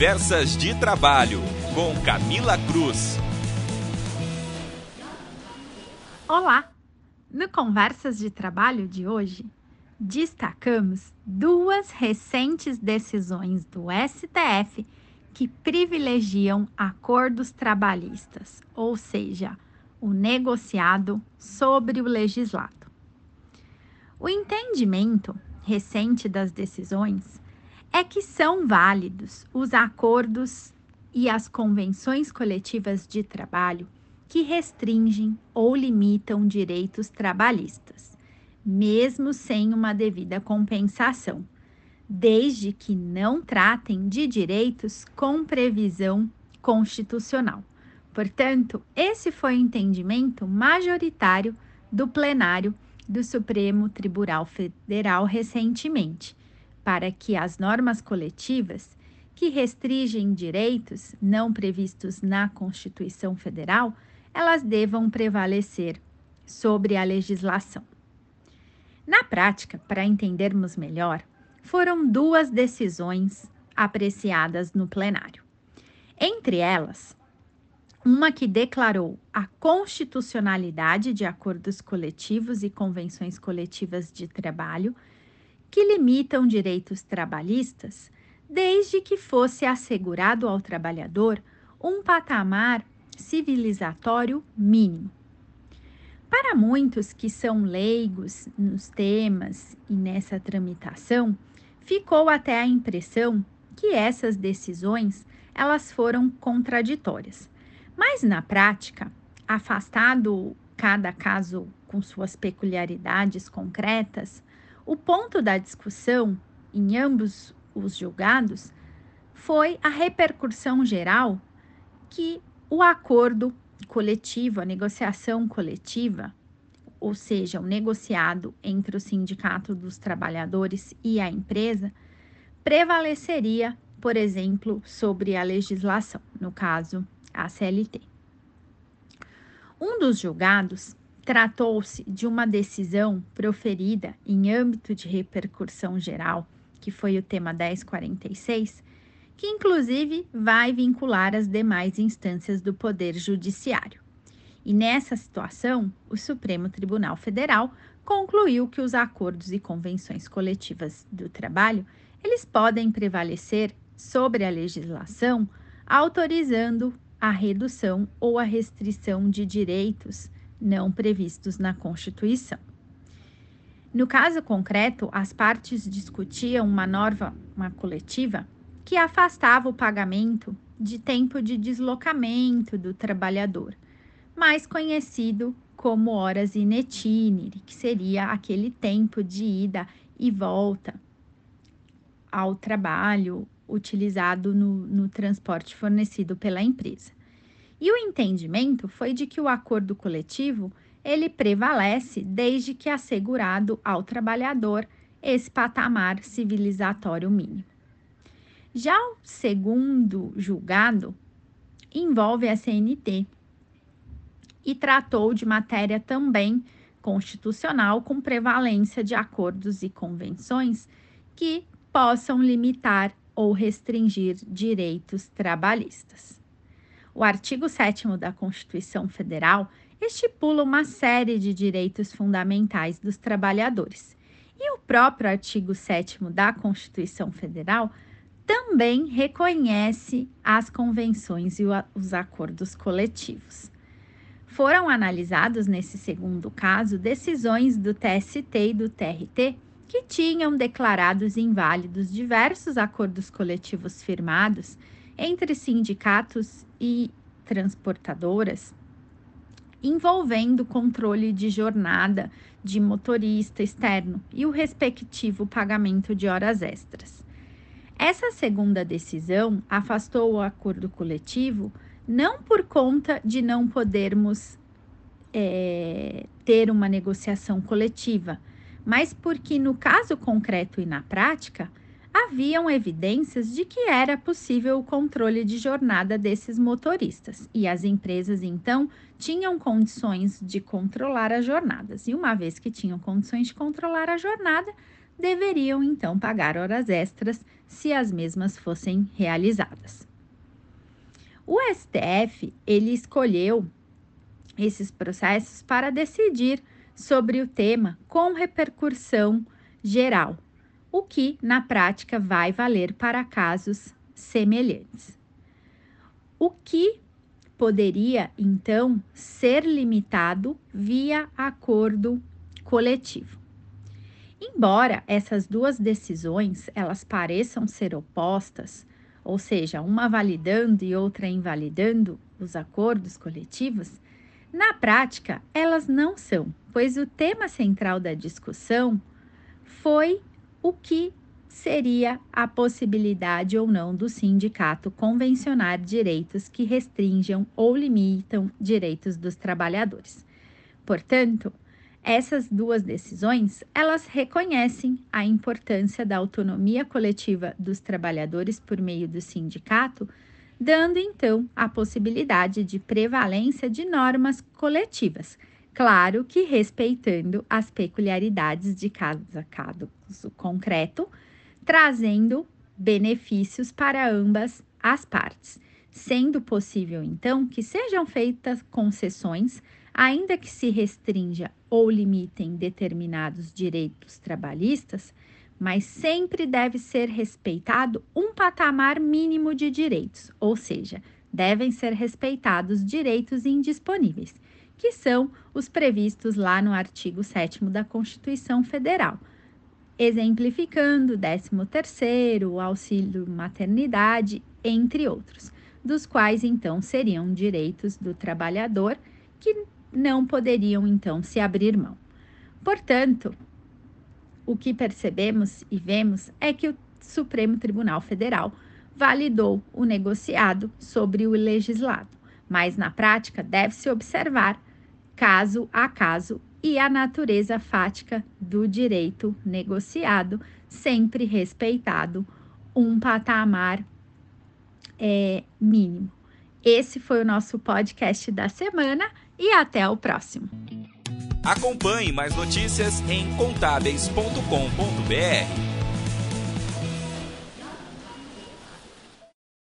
Conversas de Trabalho, com Camila Cruz. Olá! No Conversas de Trabalho de hoje, destacamos duas recentes decisões do STF que privilegiam acordos trabalhistas, ou seja, o negociado sobre o legislado. O entendimento recente das decisões é que são válidos os acordos e as convenções coletivas de trabalho que restringem ou limitam direitos trabalhistas, mesmo sem uma devida compensação, desde que não tratem de direitos com previsão constitucional. Portanto, esse foi o entendimento majoritário do plenário do Supremo Tribunal Federal recentemente, para que as normas coletivas que restringem direitos não previstos na Constituição Federal, elas devam prevalecer sobre a legislação. Na prática, para entendermos melhor, foram duas decisões apreciadas no plenário. Entre elas, uma que declarou a constitucionalidade de acordos coletivos e convenções coletivas de trabalho que limitam direitos trabalhistas, desde que fosse assegurado ao trabalhador um patamar civilizatório mínimo. Para muitos que são leigos nos temas e nessa tramitação, ficou até a impressão que essas decisões elas foram contraditórias. Mas na prática, afastado cada caso com suas peculiaridades concretas, o ponto da discussão em ambos os julgados foi a repercussão geral que o acordo coletivo, a negociação coletiva, ou seja, o negociado entre o sindicato dos trabalhadores e a empresa, prevaleceria, por exemplo, sobre a legislação, no caso, a CLT. Um dos julgados tratou-se de uma decisão proferida em âmbito de repercussão geral, que foi o tema 1046, que inclusive vai vincular as demais instâncias do Poder Judiciário. E nessa situação, o Supremo Tribunal Federal concluiu que os acordos e convenções coletivas do trabalho, eles podem prevalecer sobre a legislação, autorizando a redução ou a restrição de direitos não previstos na Constituição. No caso concreto, as partes discutiam uma norma uma coletiva que afastava o pagamento de tempo de deslocamento do trabalhador, mais conhecido como horas in itinere, que seria aquele tempo de ida e volta ao trabalho utilizado no, no transporte fornecido pela empresa. E o entendimento foi de que o acordo coletivo ele prevalece desde que assegurado ao trabalhador esse patamar civilizatório mínimo. Já o segundo julgado envolve a CNT e tratou de matéria também constitucional com prevalência de acordos e convenções que possam limitar ou restringir direitos trabalhistas. O artigo 7 da Constituição Federal estipula uma série de direitos fundamentais dos trabalhadores. E o próprio artigo 7 da Constituição Federal também reconhece as convenções e os acordos coletivos. Foram analisados nesse segundo caso decisões do TST e do TRT que tinham declarados inválidos diversos acordos coletivos firmados entre sindicatos e transportadoras, envolvendo controle de jornada de motorista externo e o respectivo pagamento de horas extras. Essa segunda decisão afastou o acordo coletivo não por conta de não podermos é, ter uma negociação coletiva, mas porque no caso concreto e na prática haviam evidências de que era possível o controle de jornada desses motoristas e as empresas então tinham condições de controlar as jornadas. E uma vez que tinham condições de controlar a jornada, deveriam então pagar horas extras se as mesmas fossem realizadas. O STF ele escolheu esses processos para decidir sobre o tema com repercussão geral, o que na prática vai valer para casos semelhantes. O que poderia então ser limitado via acordo coletivo. Embora essas duas decisões elas pareçam ser opostas, ou seja, uma validando e outra invalidando os acordos coletivos, na prática elas não são, pois o tema central da discussão foi o que seria a possibilidade ou não do sindicato convencionar direitos que restringam ou limitam direitos dos trabalhadores. Portanto, essas duas decisões, elas reconhecem a importância da autonomia coletiva dos trabalhadores por meio do sindicato, dando então a possibilidade de prevalência de normas coletivas, claro que respeitando as peculiaridades de cada caso concreto, trazendo benefícios para ambas as partes, sendo possível então que sejam feitas concessões ainda que se restrinja ou limitem determinados direitos trabalhistas, mas sempre deve ser respeitado um patamar mínimo de direitos, ou seja, devem ser respeitados direitos indisponíveis, que são os previstos lá no artigo 7 da Constituição Federal, exemplificando o 13º, o auxílio maternidade, entre outros, dos quais então seriam direitos do trabalhador que não poderiam então se abrir mão. Portanto, o que percebemos e vemos é que o Supremo Tribunal Federal validou o negociado sobre o legislado, mas na prática deve-se observar caso a caso e a natureza fática do direito negociado, sempre respeitado um patamar é, mínimo. Esse foi o nosso podcast da semana e até o próximo. Acompanhe mais notícias em contábeis.com.br.